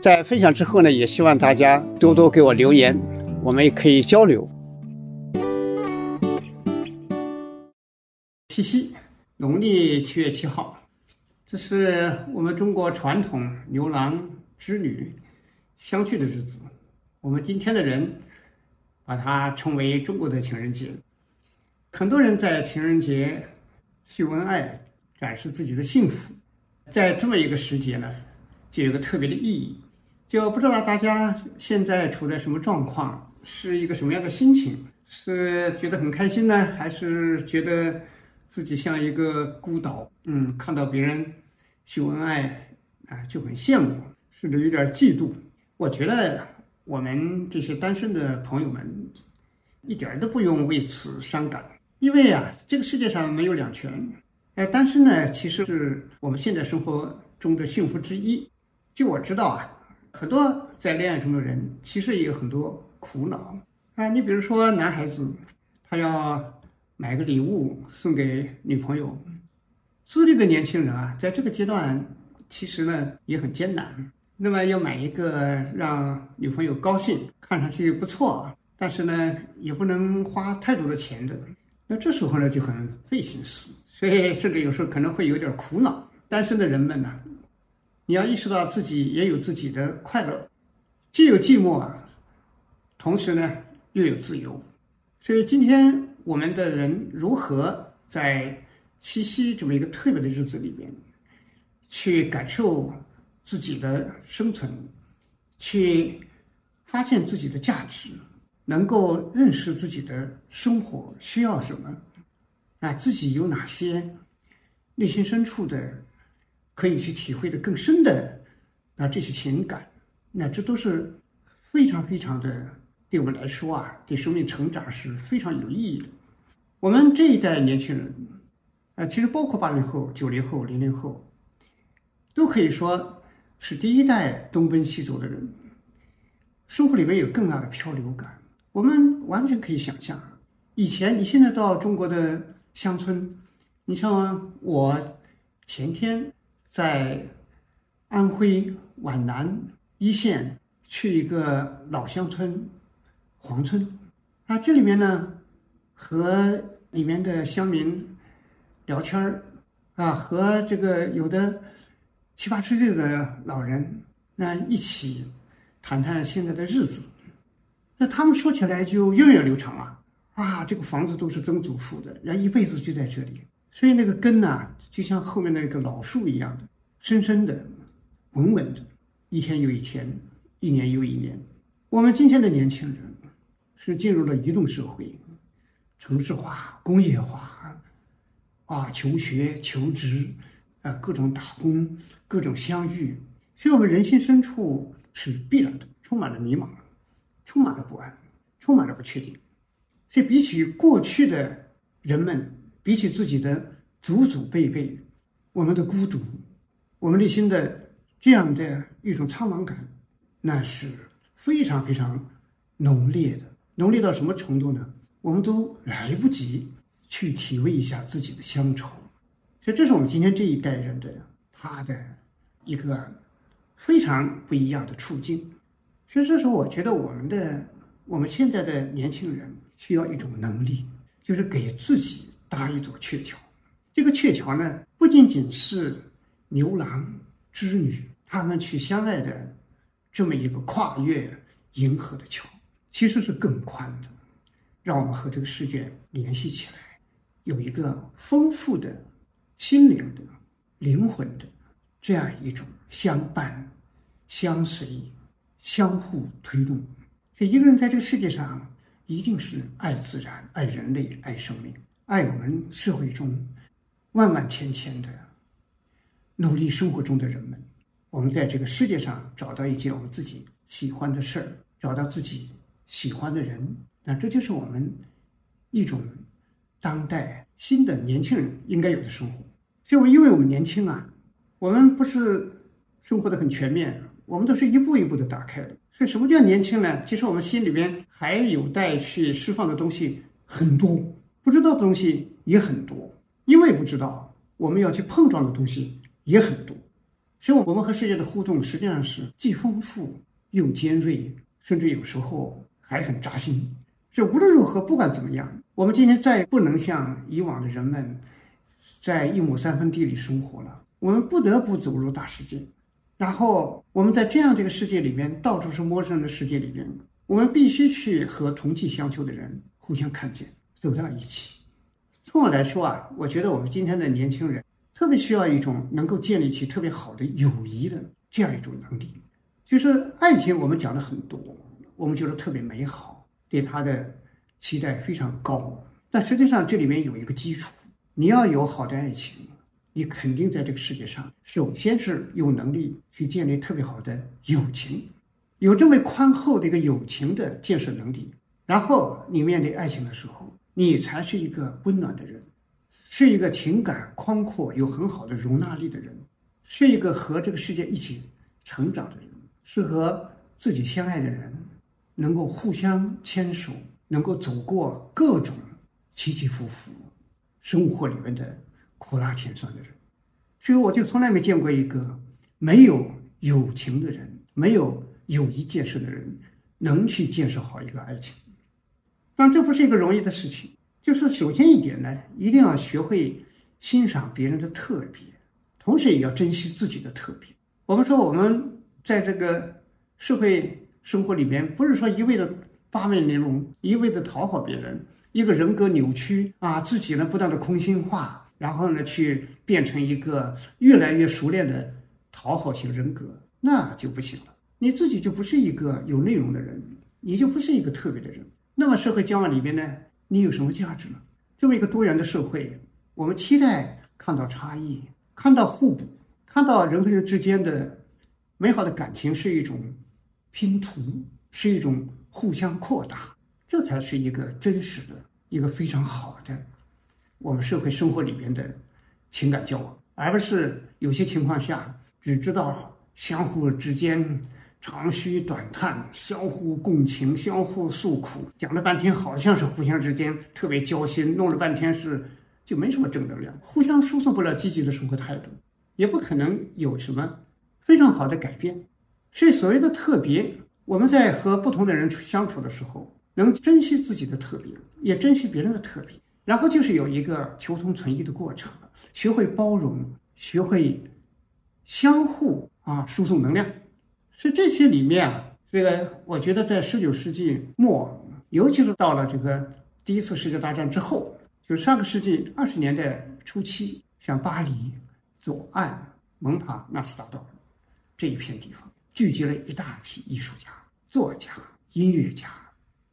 在分享之后呢，也希望大家多多给我留言，我们也可以交流。七夕，农历七月七号，这是我们中国传统牛郎织女相聚的日子。我们今天的人把它称为中国的情人节。很多人在情人节秀恩爱，展示自己的幸福。在这么一个时节呢，就有个特别的意义。就不知道大家现在处在什么状况，是一个什么样的心情？是觉得很开心呢，还是觉得？自己像一个孤岛，嗯，看到别人秀恩爱啊，就很羡慕，甚至有点嫉妒。我觉得我们这些单身的朋友们一点都不用为此伤感，因为啊，这个世界上没有两全。哎，单身呢，其实是我们现在生活中的幸福之一。就我知道啊，很多在恋爱中的人其实也有很多苦恼啊。你比如说男孩子，他要。买个礼物送给女朋友，自立的年轻人啊，在这个阶段其实呢也很艰难。那么要买一个让女朋友高兴、看上去不错，但是呢也不能花太多的钱的，那这时候呢就很费心思，所以甚至有时候可能会有点苦恼。单身的人们呢，你要意识到自己也有自己的快乐，既有寂寞，同时呢又有自由。所以今天。我们的人如何在七夕这么一个特别的日子里边，去感受自己的生存，去发现自己的价值，能够认识自己的生活需要什么，啊，自己有哪些内心深处的可以去体会的更深的啊这些情感，那这都是非常非常的对我们来说啊，对生命成长是非常有意义的。我们这一代年轻人，啊，其实包括八零后、九零后、零零后，都可以说是第一代东奔西走的人，生活里面有更大的漂流感。我们完全可以想象，以前你现在到中国的乡村，你像我前天在安徽皖南一线去一个老乡村黄村，啊，这里面呢。和里面的乡民聊天儿啊，和这个有的七八十岁的老人那一起谈谈现在的日子，那他们说起来就源远流长啊啊，这个房子都是曾祖父的，人一辈子就在这里，所以那个根呐，就像后面那个老树一样的，深深的、稳稳的，一天又一天，一年又一年。我们今天的年轻人是进入了移动社会。城市化、工业化，啊，求学、求职，啊，各种打工、各种相遇，所以我们人心深处是必然的，充满了迷茫，充满了不安，充满了不确定。所以，比起过去的人们，比起自己的祖祖辈辈，我们的孤独，我们内心的这样的一种苍茫感，那是非常非常浓烈的，浓烈到什么程度呢？我们都来不及去体味一下自己的乡愁，所以这是我们今天这一代人的他的一个非常不一样的处境。所以这时候，我觉得我们的我们现在的年轻人需要一种能力，就是给自己搭一座鹊桥。这个鹊桥呢，不仅仅是牛郎织女他们去相爱的这么一个跨越银河的桥，其实是更宽的，让我们和这个世界联系起来，有一个丰富的心灵的、灵魂的这样一种相伴、相随、相互推动。所以，一个人在这个世界上，一定是爱自然、爱人类、爱生命、爱我们社会中万万千千的努力生活中的人们。我们在这个世界上找到一件我们自己喜欢的事儿，找到自己喜欢的人，那这就是我们一种当代新的年轻人应该有的生活。所以，我们因为我们年轻啊，我们不是生活的很全面，我们都是一步一步的打开的。所以，什么叫年轻呢？其实我们心里边还有待去释放的东西很多，不知道的东西也很多。因为不知道，我们要去碰撞的东西也很多。所以，我们和世界的互动实际上是既丰富又尖锐，甚至有时候还很扎心。这无论如何，不管怎么样，我们今天再也不能像以往的人们在一亩三分地里生活了。我们不得不走入大世界，然后我们在这样这个世界里面，到处是陌生人的世界里边，我们必须去和同气相求的人互相看见，走到一起。从我来说啊，我觉得我们今天的年轻人。特别需要一种能够建立起特别好的友谊的这样一种能力，就是爱情，我们讲的很多，我们觉得特别美好，对它的期待非常高。但实际上这里面有一个基础，你要有好的爱情，你肯定在这个世界上，首先是有能力去建立特别好的友情，有这么宽厚的一个友情的建设能力，然后你面对爱情的时候，你才是一个温暖的人。是一个情感宽阔、有很好的容纳力的人，是一个和这个世界一起成长的人，是和自己相爱的人能够互相牵手，能够走过各种起起伏伏生活里面的苦辣甜酸的人。所以，我就从来没见过一个没有友情的人、没有友谊建设的人能去建设好一个爱情。但这不是一个容易的事情。就是首先一点呢，一定要学会欣赏别人的特别，同时也要珍惜自己的特别。我们说我们在这个社会生活里面，不是说一味的八面玲珑，一味的讨好别人，一个人格扭曲啊，自己呢不断的空心化，然后呢去变成一个越来越熟练的讨好型人格，那就不行了。你自己就不是一个有内容的人，你就不是一个特别的人。那么社会交往里边呢？你有什么价值呢？这么一个多元的社会，我们期待看到差异，看到互补，看到人和人之间的美好的感情是一种拼图，是一种互相扩大，这才是一个真实的、一个非常好的我们社会生活里面的情感交往，而不是有些情况下只知道相互之间。长吁短叹，相互共情，相互诉苦，讲了半天好像是互相之间特别交心，弄了半天是就没什么正能量，互相输送不了积极的生活态度，也不可能有什么非常好的改变。所以所谓的特别，我们在和不同的人相处的时候，能珍惜自己的特别，也珍惜别人的特别，然后就是有一个求同存异的过程，学会包容，学会相互啊输送能量。所以这些里面啊，这个我觉得在十九世纪末，尤其是到了这个第一次世界大战之后，就是上个世纪二十年代初期，像巴黎、左岸、蒙塔纳斯达道这一片地方，聚集了一大批艺术家、作家、音乐家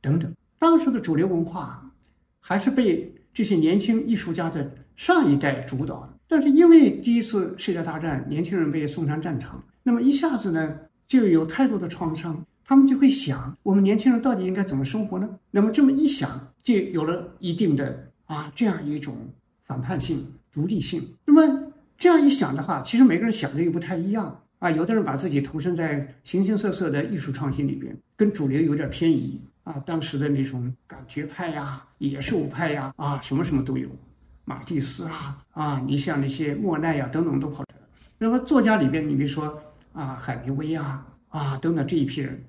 等等。当时的主流文化还是被这些年轻艺术家的上一代主导的，但是因为第一次世界大战，年轻人被送上战场，那么一下子呢？就有太多的创伤，他们就会想：我们年轻人到底应该怎么生活呢？那么这么一想，就有了一定的啊这样一种反叛性、独立性。那么这样一想的话，其实每个人想的又不太一样啊。有的人把自己投身在形形色色的艺术创新里边，跟主流有点偏移啊。当时的那种感觉派呀、野兽派呀啊，什么什么都有。马蒂斯啊啊，你像那些莫奈呀等等都跑出来。那么作家里边，你比如说。啊，海明威啊，啊等等这一批人，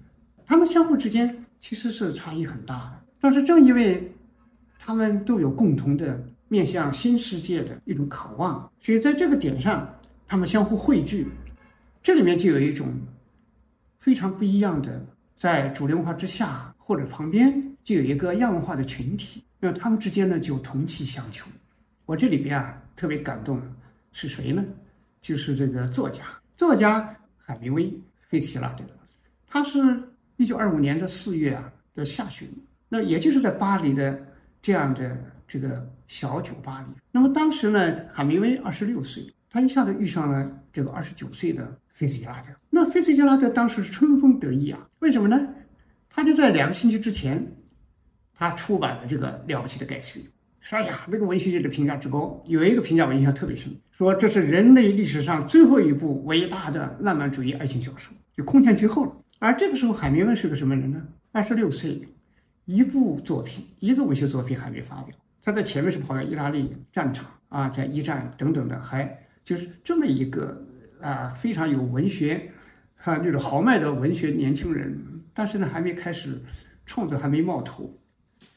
他们相互之间其实是差异很大的。但是正因为他们都有共同的面向新世界的一种渴望，所以在这个点上，他们相互汇聚，这里面就有一种非常不一样的，在主流文化之下或者旁边就有一个亚文化的群体，那他们之间呢就同气相求。我这里边啊特别感动是谁呢？就是这个作家，作家海明威，费希拉德，他是一九二五年的四月啊的下旬，那也就是在巴黎的这样的这个小酒吧里。那么当时呢，海明威二十六岁，他一下子遇上了这个二十九岁的。菲茨杰拉德，那菲茨杰拉德当时是春风得意啊，为什么呢？他就在两个星期之前，他出版的这个了不起的盖茨比，说呀，那个文学界的评价之高，有一个评价我印象特别深，说这是人类历史上最后一部伟大的浪漫主义爱情小说，就空前绝后了。而这个时候，海明威是个什么人呢？二十六岁，一部作品，一个文学作品还没发表，他在前面是跑到意大利战场啊，在一战等等的，还就是这么一个。啊，非常有文学，啊，那种豪迈的文学年轻人，但是呢，还没开始创作，还没冒头。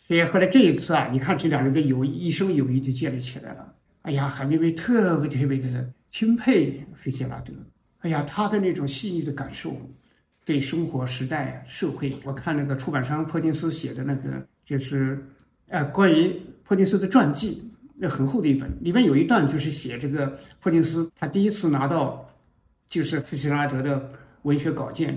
所以后来这一次啊，你看这两人的友谊，一生友谊就建立起来了。哎呀，海明威特别特别的钦佩费杰拉德。哎呀，他的那种细腻的感受，对生活、时代、社会。我看那个出版商珀金斯写的那个，就是呃，关于珀金斯的传记，那很厚的一本，里面有一段就是写这个珀金斯他第一次拿到。就是费希拉德的文学稿件，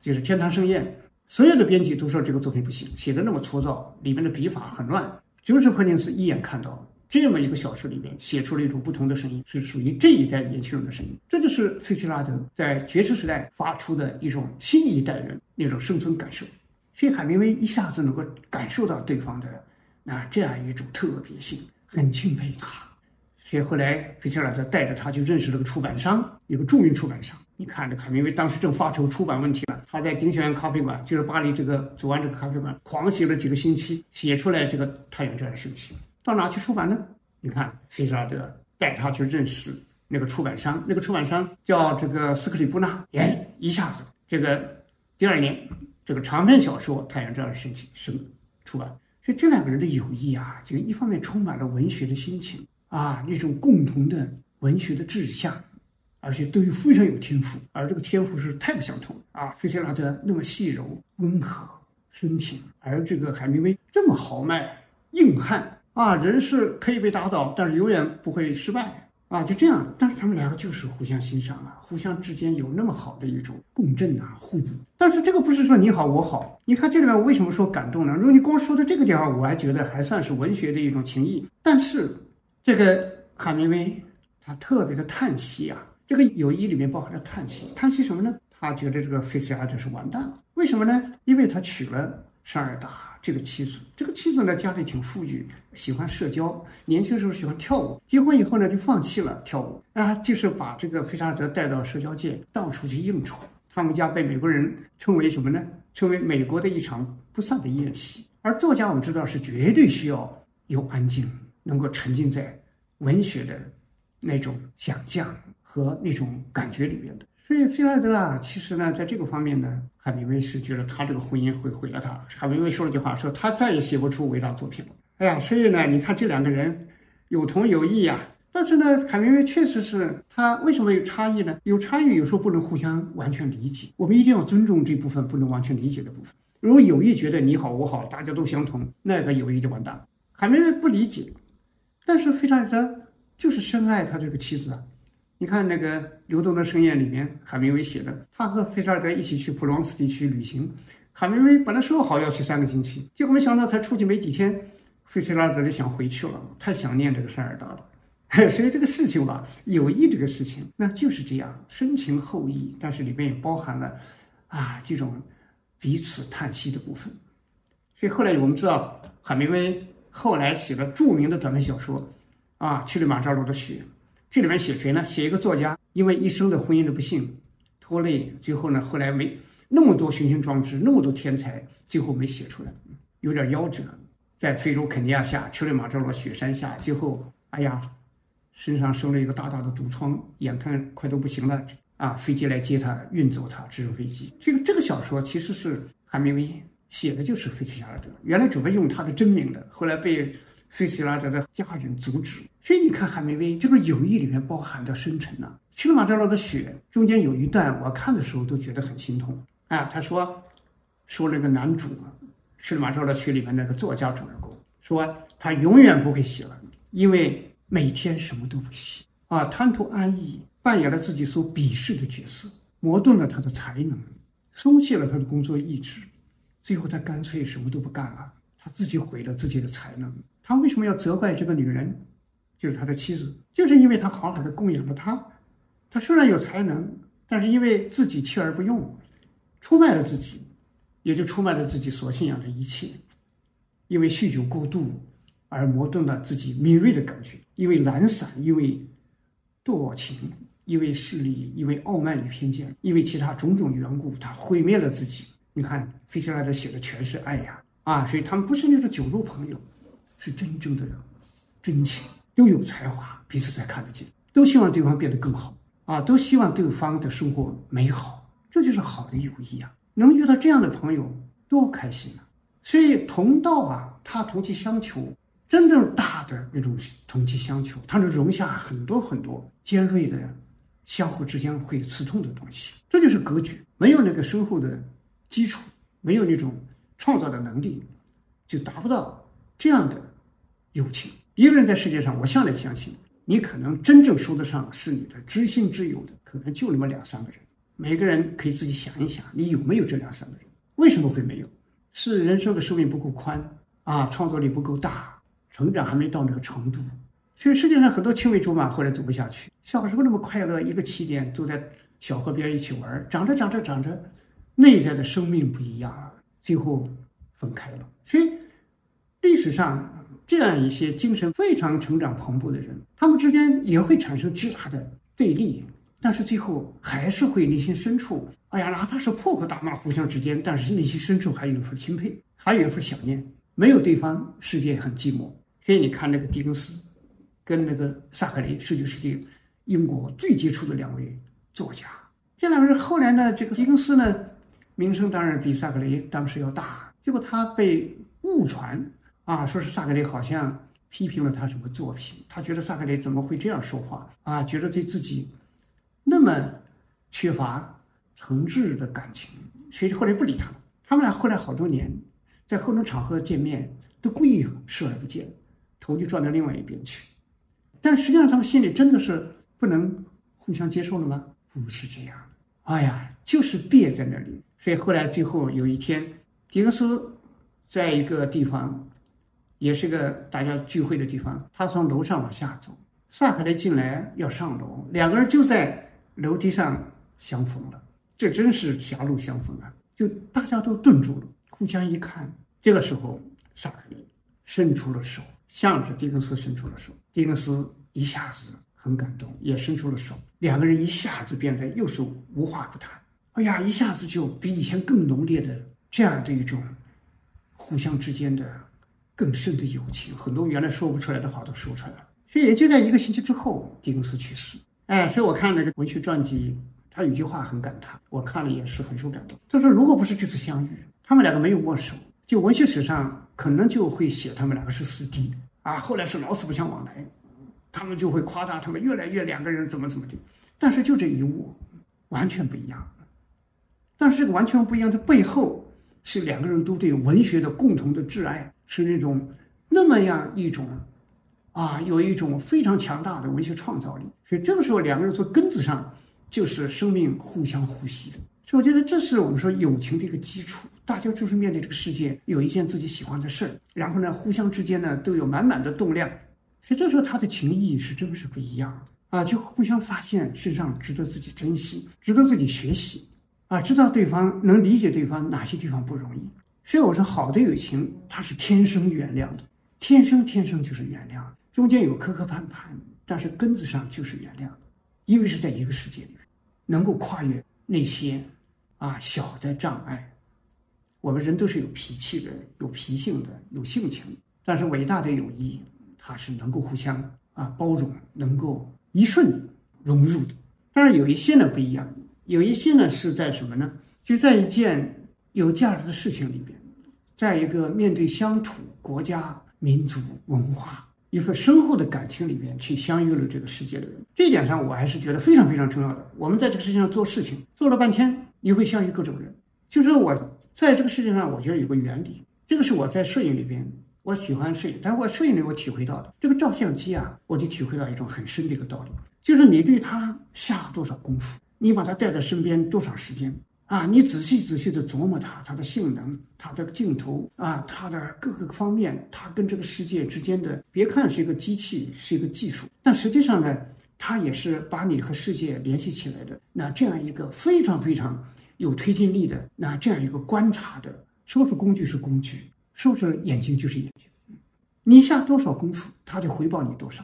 就是《天堂盛宴》，所有的编辑都说这个作品不行，写的那么粗糙，里面的笔法很乱。就是柯林斯一眼看到这么一个小说里面写出了一种不同的声音，是属于这一代年轻人的声音。这就是费希拉德在爵士时代发出的一种新一代人那种生存感受。所以海明威一下子能够感受到对方的那这样一种特别性，很敬佩他。所以后来，费希拉德带着他去认识了个出版商，一个著名出版商。你看，这海明威当时正发愁出版问题了，他在丁香园咖啡馆，就是巴黎这个左岸这个咖啡馆，狂写了几个星期，写出来这个《太阳这样升起》。到哪去出版呢？你看，费希拉德带他去认识那个出版商，那个出版商叫这个斯克里布纳。哎，一下子，这个第二年，这个长篇小说《太阳这样升起》生出版。所以这两个人的友谊啊，就一方面充满了文学的心情。啊，那种共同的文学的志向，而且都非常有天赋，而这个天赋是太不相同了啊！费希拉德那么细柔、温和、深情，而这个海明威这么豪迈、硬汉啊，人是可以被打倒，但是永远不会失败啊！就这样，但是他们两个就是互相欣赏啊，互相之间有那么好的一种共振啊、互补。但是这个不是说你好我好，你看这里面我为什么说感动呢？如果你光说到这个地方，我还觉得还算是文学的一种情谊，但是。这个海明威他特别的叹息啊，这个友谊里面包含着叹息，叹息什么呢？他觉得这个费希拉德是完蛋了，为什么呢？因为他娶了沙尔达这个妻子，这个妻子呢家里挺富裕，喜欢社交，年轻时候喜欢跳舞，结婚以后呢就放弃了跳舞啊，就是把这个费希拉德带到社交界，到处去应酬。他们家被美国人称为什么呢？称为美国的一场不散的宴席。而作家我们知道是绝对需要有安静。能够沉浸在文学的那种想象和那种感觉里面的，所以菲拉德啊，其实呢，在这个方面呢，海明威是觉得他这个婚姻会毁了他。海明威说了句话，说他再也写不出伟大作品了。哎呀，所以呢，你看这两个人有同有异呀。但是呢，海明威确实是他为什么有差异呢？有差异有时候不能互相完全理解，我们一定要尊重这部分不能完全理解的部分。如果友谊觉得你好我好，大家都相同，那个友谊就完蛋了。海明威不理解。但是费拉德就是深爱他这个妻子啊！你看那个《流动的盛宴》里面，海明威写的，他和费拉德一起去普罗旺斯地区旅行。海明威本来说好要去三个星期，结果没想到才出去没几天，费拉德就想回去了，太想念这个塞尔达了。所以这个事情吧，友谊这个事情，那就是这样，深情厚谊，但是里面也包含了啊这种彼此叹息的部分。所以后来我们知道，海明威。后来写了著名的短篇小说，啊，《去了马扎罗的雪》，这里面写谁呢？写一个作家，因为一生的婚姻的不幸拖累，最后呢，后来没那么多雄心壮志，那么多天才，最后没写出来，有点夭折，在非洲肯尼亚下乞力马扎罗雪山下，最后，哎呀，身上生了一个大大的毒疮，眼看快都不行了，啊，飞机来接他，运走他，直升飞机。这个这个小说其实是海明威。写的就是费希拉德，原来准备用他的真名的，后来被费希拉德的家人阻止。所以你看海明威这个友谊里面包含的深沉呢。《乞力马扎罗的雪》中间有一段，我看的时候都觉得很心痛。啊，他说说那个男主是马昭的剧里面那个作家主人公，说他永远不会写了，因为每天什么都不写啊，贪图安逸，扮演了自己所鄙视的角色，磨钝了他的才能，松懈了他的工作意志，最后他干脆什么都不干了，他自己毁了自己的才能。他为什么要责怪这个女人？就是他的妻子，就是因为他好好的供养了他，他虽然有才能，但是因为自己弃而不用，出卖了自己，也就出卖了自己所信仰的一切。因为酗酒过度而磨钝了自己敏锐的感觉，因为懒散，因为惰情，因为势力，因为傲慢与偏见，因为其他种种缘故，他毁灭了自己。你看，费希拉德写的全是爱呀，啊，所以他们不是那种酒肉朋友，是真正的真情。都有才华，彼此才看得见，都希望对方变得更好啊，都希望对方的生活美好，这就是好的友谊啊！能遇到这样的朋友，多开心啊！所以同道啊，他同气相求，真正大的那种同气相求，他能容下很多很多尖锐的、相互之间会刺痛的东西。这就是格局，没有那个深厚的基础，没有那种创造的能力，就达不到这样的友情。一个人在世界上，我向来相信，你可能真正说得上是你的知心挚友的，可能就那么两三个人。每个人可以自己想一想，你有没有这两三个人？为什么会没有？是人生的寿命不够宽啊，创造力不够大，成长还没到那个程度。所以世界上很多青梅竹马后来走不下去。小时候那么快乐，一个起点，坐在小河边一起玩，长着长着长着，内在的生命不一样了，最后分开了。所以历史上。这样一些精神非常成长蓬勃的人，他们之间也会产生巨大的对立，但是最后还是会内心深处，哎呀，哪怕是破口大骂，互相之间，但是内心深处还有一份钦佩，还有一份想念。没有对方，世界很寂寞。所以你看那个狄更斯，跟那个萨克雷，十九世纪英国最杰出的两位作家，这两个人后来呢，这个狄更斯呢，名声当然比萨克雷当时要大，结果他被误传。啊，说是萨克雷好像批评了他什么作品，他觉得萨克雷怎么会这样说话啊？觉得对自己那么缺乏诚挚的感情，所以后来不理他了。他们俩后来好多年在各种场合见面，都故意视而不见，头就转到另外一边去。但实际上他们心里真的是不能互相接受了吗？不是这样，哎呀，就是别在那里。所以后来最后有一天，狄更斯在一个地方。也是个大家聚会的地方。他从楼上往下走，萨克雷进来要上楼，两个人就在楼梯上相逢了。这真是狭路相逢啊！就大家都顿住了，互相一看。这个时候，萨克雷伸出了手，向着狄更斯伸出了手。狄更斯一下子很感动，也伸出了手。两个人一下子变得又是无话不谈。哎呀，一下子就比以前更浓烈的这样的一种互相之间的。更深的友情，很多原来说不出来的话都说出来了。所以也就在一个星期之后，狄更斯去世。哎，所以我看那个文学传记，他有句话很感叹，我看了也是很受感动。他说：“如果不是这次相遇，他们两个没有握手，就文学史上可能就会写他们两个是死敌啊。后来是老死不相往来，他们就会夸大他们越来越两个人怎么怎么的。但是就这一握，完全不一样。但是这个完全不一样的背后，是两个人都对文学的共同的挚爱。”是那种那么样一种啊，有一种非常强大的文学创造力。所以这个时候，两个人从根子上就是生命互相呼吸的。所以我觉得这是我们说友情的一个基础。大家就是面对这个世界，有一件自己喜欢的事儿，然后呢，互相之间呢都有满满的动量。所以这时候他的情谊是真是不一样的啊，就互相发现身上值得自己珍惜，值得自己学习啊，知道对方能理解对方哪些地方不容易。所以我说，好的友情它是天生原谅的，天生天生就是原谅，中间有磕磕绊绊，但是根子上就是原谅，因为是在一个世界里，能够跨越那些啊小的障碍。我们人都是有脾气的，有脾性的，有性情，但是伟大的友谊，它是能够互相啊包容，能够一瞬融入的。但是有一些呢不一样，有一些呢是在什么呢？就在一件。有价值的事情里边，在一个面对乡土、国家、民族、文化一份深厚的感情里边去相遇了这个世界的人，这一点上我还是觉得非常非常重要的。我们在这个世界上做事情，做了半天，你会相遇各种人，就是我在这个世界上，我觉得有个原理，这个是我在摄影里边，我喜欢摄影，但我摄影里我体会到的，这个照相机啊，我就体会到一种很深的一个道理，就是你对它下多少功夫，你把他带在身边多少时间。啊，你仔细仔细的琢磨它，它的性能，它的镜头啊，它的各个方面，它跟这个世界之间的，别看是一个机器，是一个技术，但实际上呢，它也是把你和世界联系起来的。那这样一个非常非常有推进力的，那这样一个观察的，说是工具是工具，说是眼睛就是眼睛，你下多少功夫，它就回报你多少。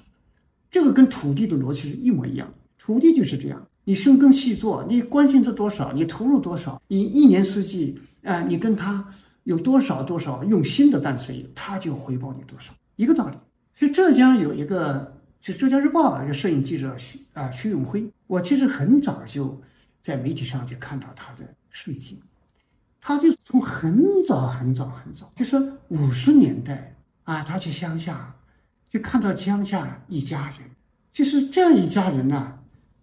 这个跟土地的逻辑是一模一样，土地就是这样。你深耕细作，你关心他多少，你投入多少，你一年四季啊，你跟他有多少多少用心的伴随，他就回报你多少，一个道理。所以浙江有一个，就浙江日报一个摄影记者徐啊徐永辉，我其实很早就在媒体上就看到他的事情，他就从很早很早很早，就是五十年代啊，他去乡下，就看到乡下一家人，就是这样一家人呢。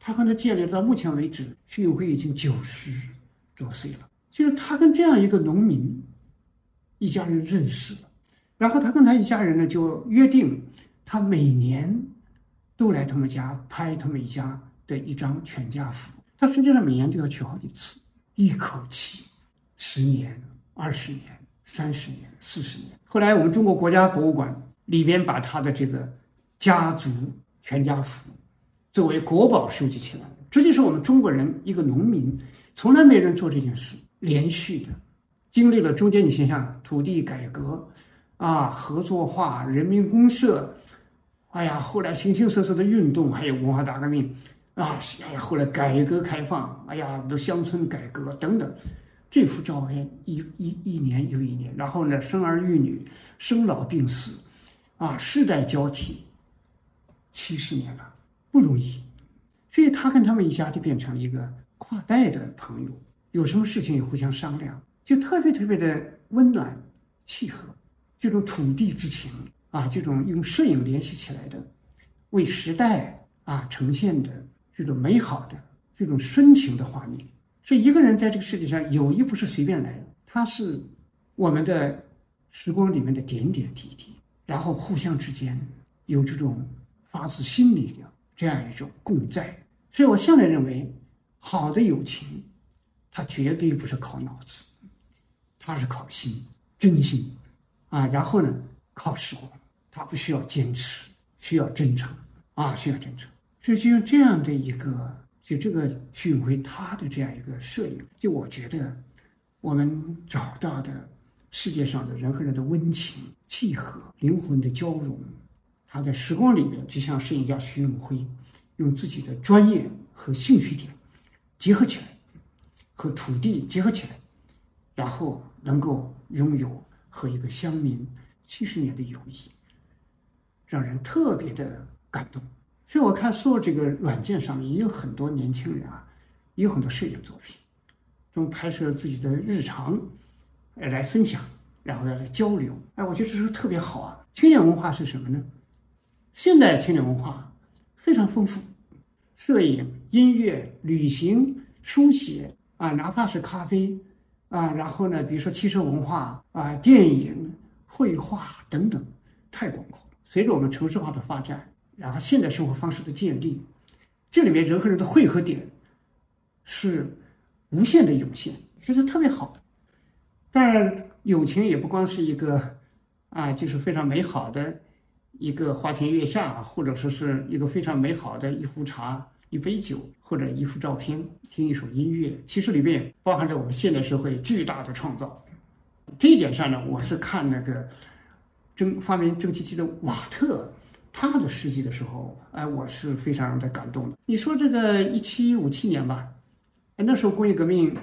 他跟他建立到目前为止，徐永辉已经九十多岁了。就是他跟这样一个农民一家人认识了，然后他跟他一家人呢就约定，他每年都来他们家拍他们一家的一张全家福。他实际上每年都要去好几次，一口气十年、二十年、三十年、四十年。后来我们中国国家博物馆里边把他的这个家族全家福。作为国宝收集起来这就是我们中国人一个农民，从来没人做这件事，连续的，经历了中间你想想土地改革，啊，合作化、人民公社，哎呀，后来形形色色的运动，还有文化大革命，啊，哎呀，后来改革开放，哎呀，的乡村改革等等，这幅照片一一一年又一年，然后呢，生儿育女，生老病死，啊，世代交替，七十年了。不容易，所以他跟他们一家就变成了一个跨代的朋友，有什么事情也互相商量，就特别特别的温暖契合。这种土地之情啊，这种用摄影联系起来的，为时代啊呈现的这种美好的、这种深情的画面。所以一个人在这个世界上，友谊不是随便来的，他是我们的时光里面的点点滴滴，然后互相之间有这种发自心里的。这样一种共在，所以我向来认为，好的友情，它绝对不是靠脑子，它是靠心、真心，啊，然后呢，靠时光，它不需要坚持，需要真诚，啊，需要真诚。所以就用这样的一个，就这个徐永辉他的这样一个摄影，就我觉得，我们找到的世界上的人和人的温情、契合、灵魂的交融。他在时光里面，就像摄影家徐永辉，用自己的专业和兴趣点结合起来，和土地结合起来，然后能够拥有和一个乡民七十年的友谊，让人特别的感动。所以我看所有这个软件上面也有很多年轻人啊，也有很多摄影作品，中拍摄自己的日常，来分享，然后要来交流。哎，我觉得这是特别好啊！青年文化是什么呢？现代青年文化非常丰富，摄影、音乐、旅行、书写啊，哪怕是咖啡啊，然后呢，比如说汽车文化啊、电影、绘画等等，太广阔。随着我们城市化的发展，然后现代生活方式的建立，这里面人和人的汇合点是无限的涌现，这是特别好的。当然，友情也不光是一个啊，就是非常美好的。一个花前月下，或者说是一个非常美好的一壶茶、一杯酒，或者一幅照片、听一首音乐，其实里面包含着我们现代社会巨大的创造。这一点上呢，我是看那个蒸发明蒸汽机的瓦特他的事迹的时候，哎，我是非常的感动的。你说这个一七五七年吧，那时候工业革命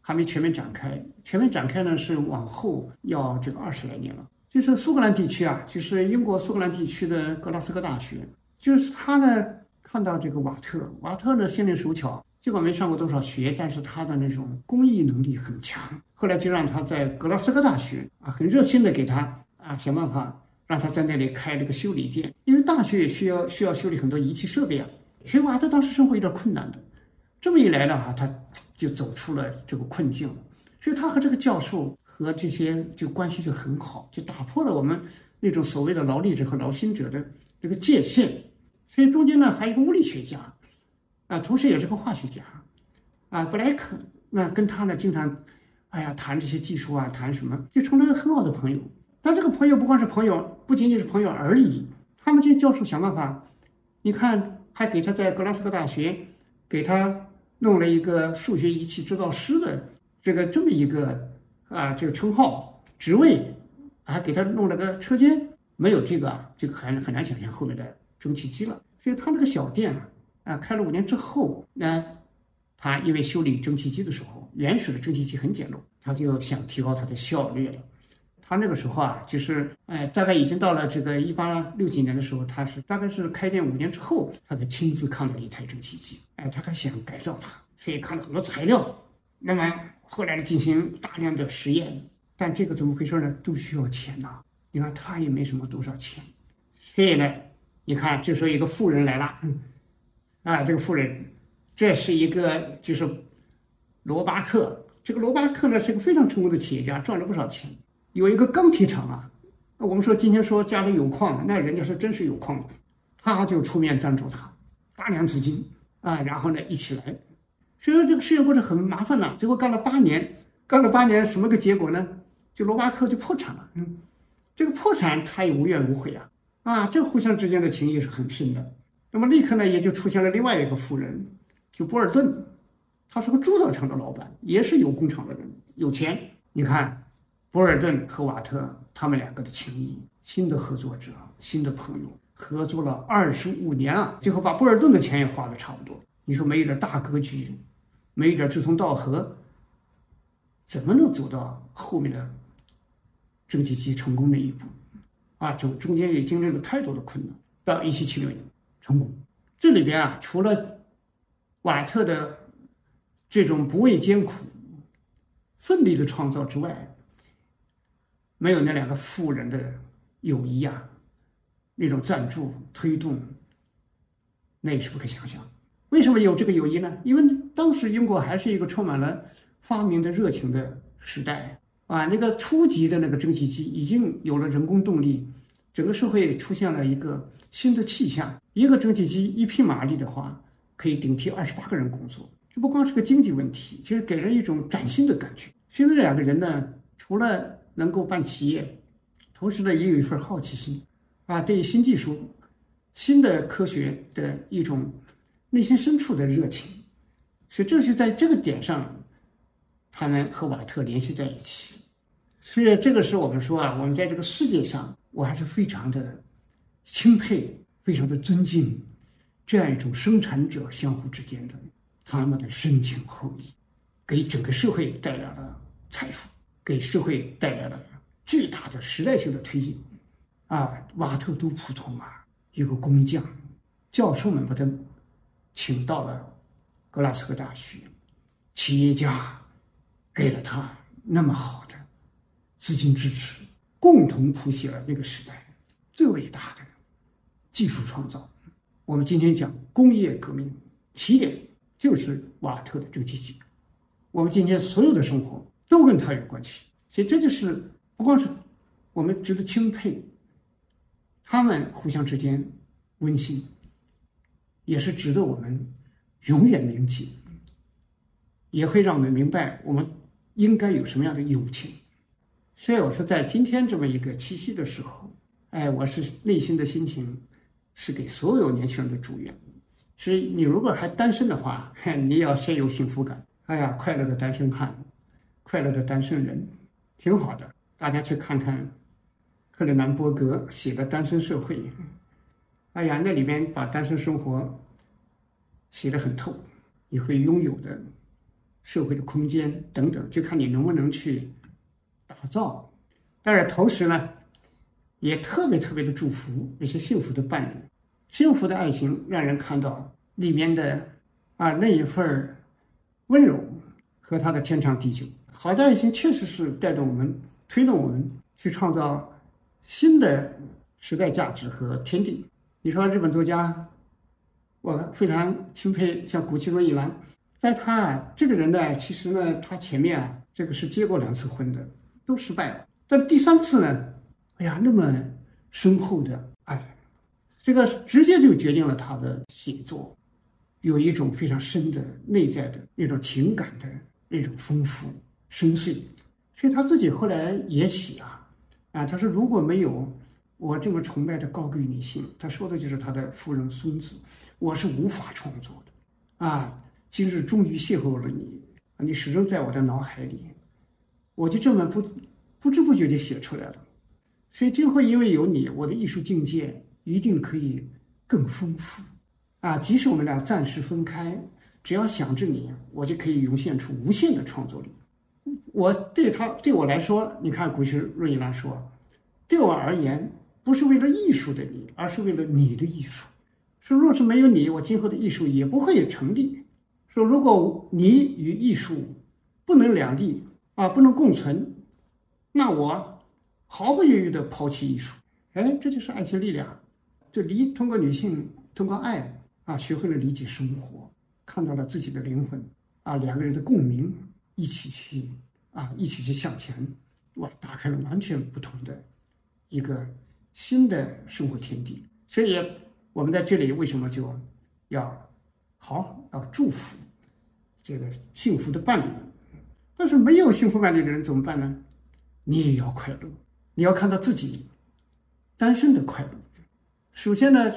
还没全面展开，全面展开呢是往后要这个二十来年了。就是苏格兰地区啊，就是英国苏格兰地区的格拉斯哥大学，就是他呢看到这个瓦特，瓦特呢心灵手巧，尽管没上过多少学，但是他的那种工艺能力很强。后来就让他在格拉斯哥大学啊，很热心的给他啊想办法让他在那里开这个修理店，因为大学也需要需要修理很多仪器设备啊。所以瓦特当时生活有点困难的，这么一来的话，他就走出了这个困境，所以他和这个教授和这些就关系就很好，就打破了我们那种所谓的劳力者和劳心者的这个界限。所以中间呢还有一个物理学家，啊，同时也是个化学家，啊，布莱克，那跟他呢经常，哎呀谈这些技术啊，谈什么，就成了很好的朋友。但这个朋友不光是朋友，不仅仅是朋友而已。他们这些教授想办法，你看还给他在格拉斯哥大学给他弄了一个数学仪器制造师的这个这么一个啊这个称号职位，还给他弄了个车间。没有这个，这个很很难想象后面的蒸汽机了。所以他这个小店啊，啊开了五年之后，那他因为修理蒸汽机的时候，原始的蒸汽机很简陋，他就想提高它的效率了。他那个时候啊，就是，哎，大概已经到了这个一八六几年的时候，他是大概是开店五年之后，他才亲自看到一台蒸汽机，哎，他还想改造它，所以看了很多材料，那么后来，进行大量的实验，但这个怎么回事呢？都需要钱呐。你看他也没什么多少钱，所以呢，你看这时候一个富人来了，啊，这个富人，这是一个就是罗巴克，这个罗巴克呢是个非常成功的企业家，赚了不少钱。有一个钢铁厂啊，我们说今天说家里有矿，那人家是真是有矿，他就出面赞助他，大量资金啊，然后呢一起来，所以说这个事业过程很麻烦呐。最后干了八年，干了八年什么个结果呢？就罗巴克就破产了。嗯，这个破产他也无怨无悔啊，啊，这互相之间的情谊是很深的。那么立刻呢也就出现了另外一个富人，就波尔顿，他是个铸造厂的老板，也是有工厂的人，有钱。你看。博尔顿和瓦特他们两个的情谊，新的合作者，新的朋友，合作了二十五年啊，最后把博尔顿的钱也花的差不多。你说没一点大格局，没一点志同道合，怎么能走到后面的蒸汽机成功那一步？啊，中中间也经历了太多的困难，到一七七六年成功。这里边啊，除了瓦特的这种不畏艰苦、奋力的创造之外，没有那两个富人的友谊啊，那种赞助推动，那也是不可想象。为什么有这个友谊呢？因为当时英国还是一个充满了发明的热情的时代啊，那个初级的那个蒸汽机已经有了人工动力，整个社会出现了一个新的气象。一个蒸汽机一匹马力的话，可以顶替二十八个人工作。这不光是个经济问题，其实给人一种崭新的感觉。所以这两个人呢，除了能够办企业，同时呢也有一份好奇心，啊，对于新技术、新的科学的一种内心深处的热情，所以正是在这个点上，他们和瓦特联系在一起。所以这个是我们说啊，我们在这个世界上，我还是非常的钦佩、非常的尊敬这样一种生产者相互之间的他们的深情厚谊，给整个社会带来了财富。给社会带来了巨大的时代性的推进，啊，瓦特多普通啊，一个工匠，教授们把他请到了格拉斯哥大学，企业家给了他那么好的资金支持，共同谱写了那个时代最伟大的技术创造。我们今天讲工业革命起点就是瓦特的蒸汽机，我们今天所有的生活。都跟他有关系，所以这就是不光是我们值得钦佩，他们互相之间温馨，也是值得我们永远铭记，也会让我们明白我们应该有什么样的友情。所以我说，在今天这么一个七夕的时候，哎，我是内心的心情是给所有年轻人的祝愿。所以你如果还单身的话，你要先有幸福感。哎呀，快乐的单身汉。快乐的单身人，挺好的。大家去看看克里南伯格写的《单身社会》，哎呀，那里面把单身生活写得很透。你会拥有的社会的空间等等，就看你能不能去打造。但是同时呢，也特别特别的祝福那些幸福的伴侣，幸福的爱情让人看到里面的啊那一份温柔和他的天长地久。好的爱情确实是带动我们、推动我们去创造新的时代价值和天地。你说日本作家，我非常钦佩像谷崎润一郎在他啊这个人呢，其实呢，他前面啊，这个是结过两次婚的，都失败了。但第三次呢，哎呀，那么深厚的爱，这个直接就决定了他的写作，有一种非常深的内在的那种情感的那种丰富深邃。所以他自己后来也写啊，啊，他说如果没有我这么崇拜的高贵女性，她说的就是他的夫人孙子，我是无法创作的，啊。今日终于邂逅了你，你始终在我的脑海里，我就这么不不知不觉地写出来了。所以今后因为有你，我的艺术境界一定可以更丰富啊！即使我们俩暂时分开，只要想着你，我就可以涌现出无限的创作力。我对他对我来说，你看古诗润一郎说，对我而言，不是为了艺术的你，而是为了你的艺术。说若是没有你，我今后的艺术也不会成立。说，如果你与艺术不能两立啊，不能共存，那我毫不犹豫地抛弃艺术。哎，这就是爱情力量。就理通过女性，通过爱啊，学会了理解生活，看到了自己的灵魂啊，两个人的共鸣，一起去啊，一起去向前，哇，打开了完全不同的一个新的生活天地。所以，我们在这里为什么就要？好，要祝福这个幸福的伴侣。但是没有幸福伴侣的人怎么办呢？你也要快乐，你要看到自己单身的快乐。首先呢，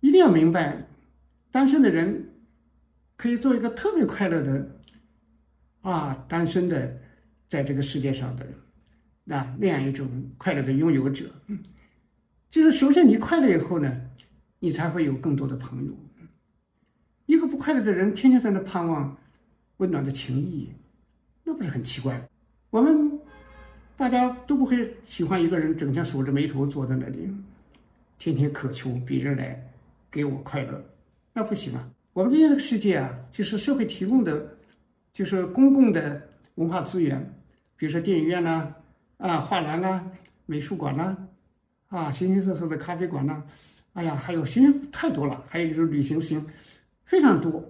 一定要明白，单身的人可以做一个特别快乐的啊，单身的在这个世界上的人那那样一种快乐的拥有者。就是首先你快乐以后呢，你才会有更多的朋友。一个不快乐的人，天天在那盼望温暖的情谊，那不是很奇怪？我们大家都不会喜欢一个人整天锁着眉头坐在那里，天天渴求别人来给我快乐，那不行啊！我们今天这个世界啊，就是社会提供的，就是公共的文化资源，比如说电影院呐，啊画廊啊，美术馆呐，啊，形形色色的咖啡馆呐，哎呀，还有行太多了，还有就是旅行型。非常多，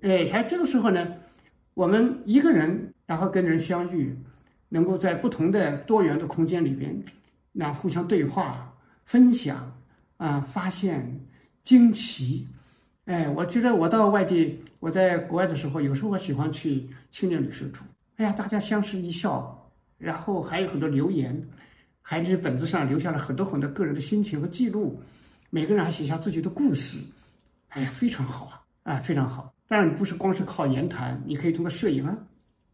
哎，才这个时候呢，我们一个人然后跟人相遇，能够在不同的多元的空间里边，那互相对话、分享啊，发现惊奇，哎，我觉得我到外地，我在国外的时候，有时候我喜欢去青年旅社住，哎呀，大家相视一笑，然后还有很多留言，还在本子上留下了很多很多个人的心情和记录，每个人还写下自己的故事，哎呀，非常好啊。啊，非常好。当然，你不是光是靠言谈，你可以通过摄影啊、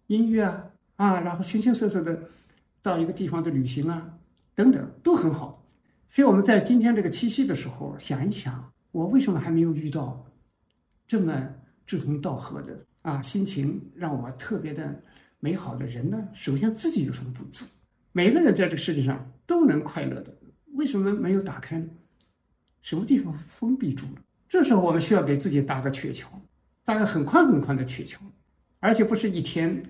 音乐啊啊，然后形形色色的到一个地方的旅行啊等等，都很好。所以我们在今天这个七夕的时候，想一想，我为什么还没有遇到这么志同道合的啊，心情让我特别的美好的人呢？首先自己有什么不足？每个人在这个世界上都能快乐的，为什么没有打开呢？什么地方封闭住了？这时候我们需要给自己搭个鹊桥，搭个很宽很宽的鹊桥，而且不是一天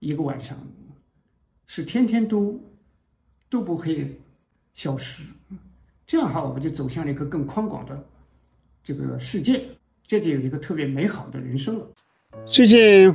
一个晚上，是天天都都不会消失。这样的话，我们就走向了一个更宽广的这个世界，这就有一个特别美好的人生了。最近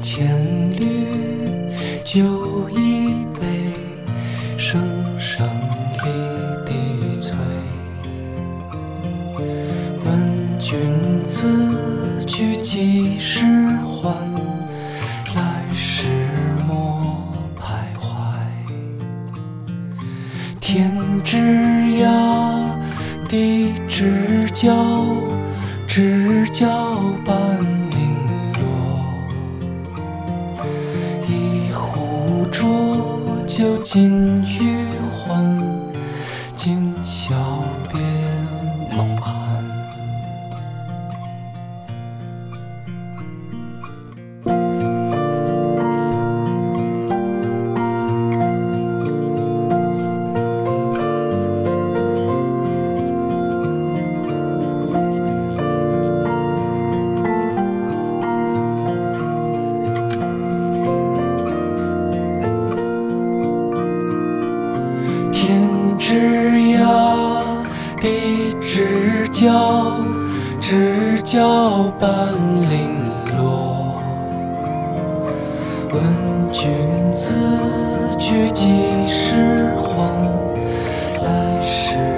千缕，酒一杯，声声离滴催。问君此去几时还？来时莫徘徊。天之涯，地之角，交半零落。问君此去几时还？来时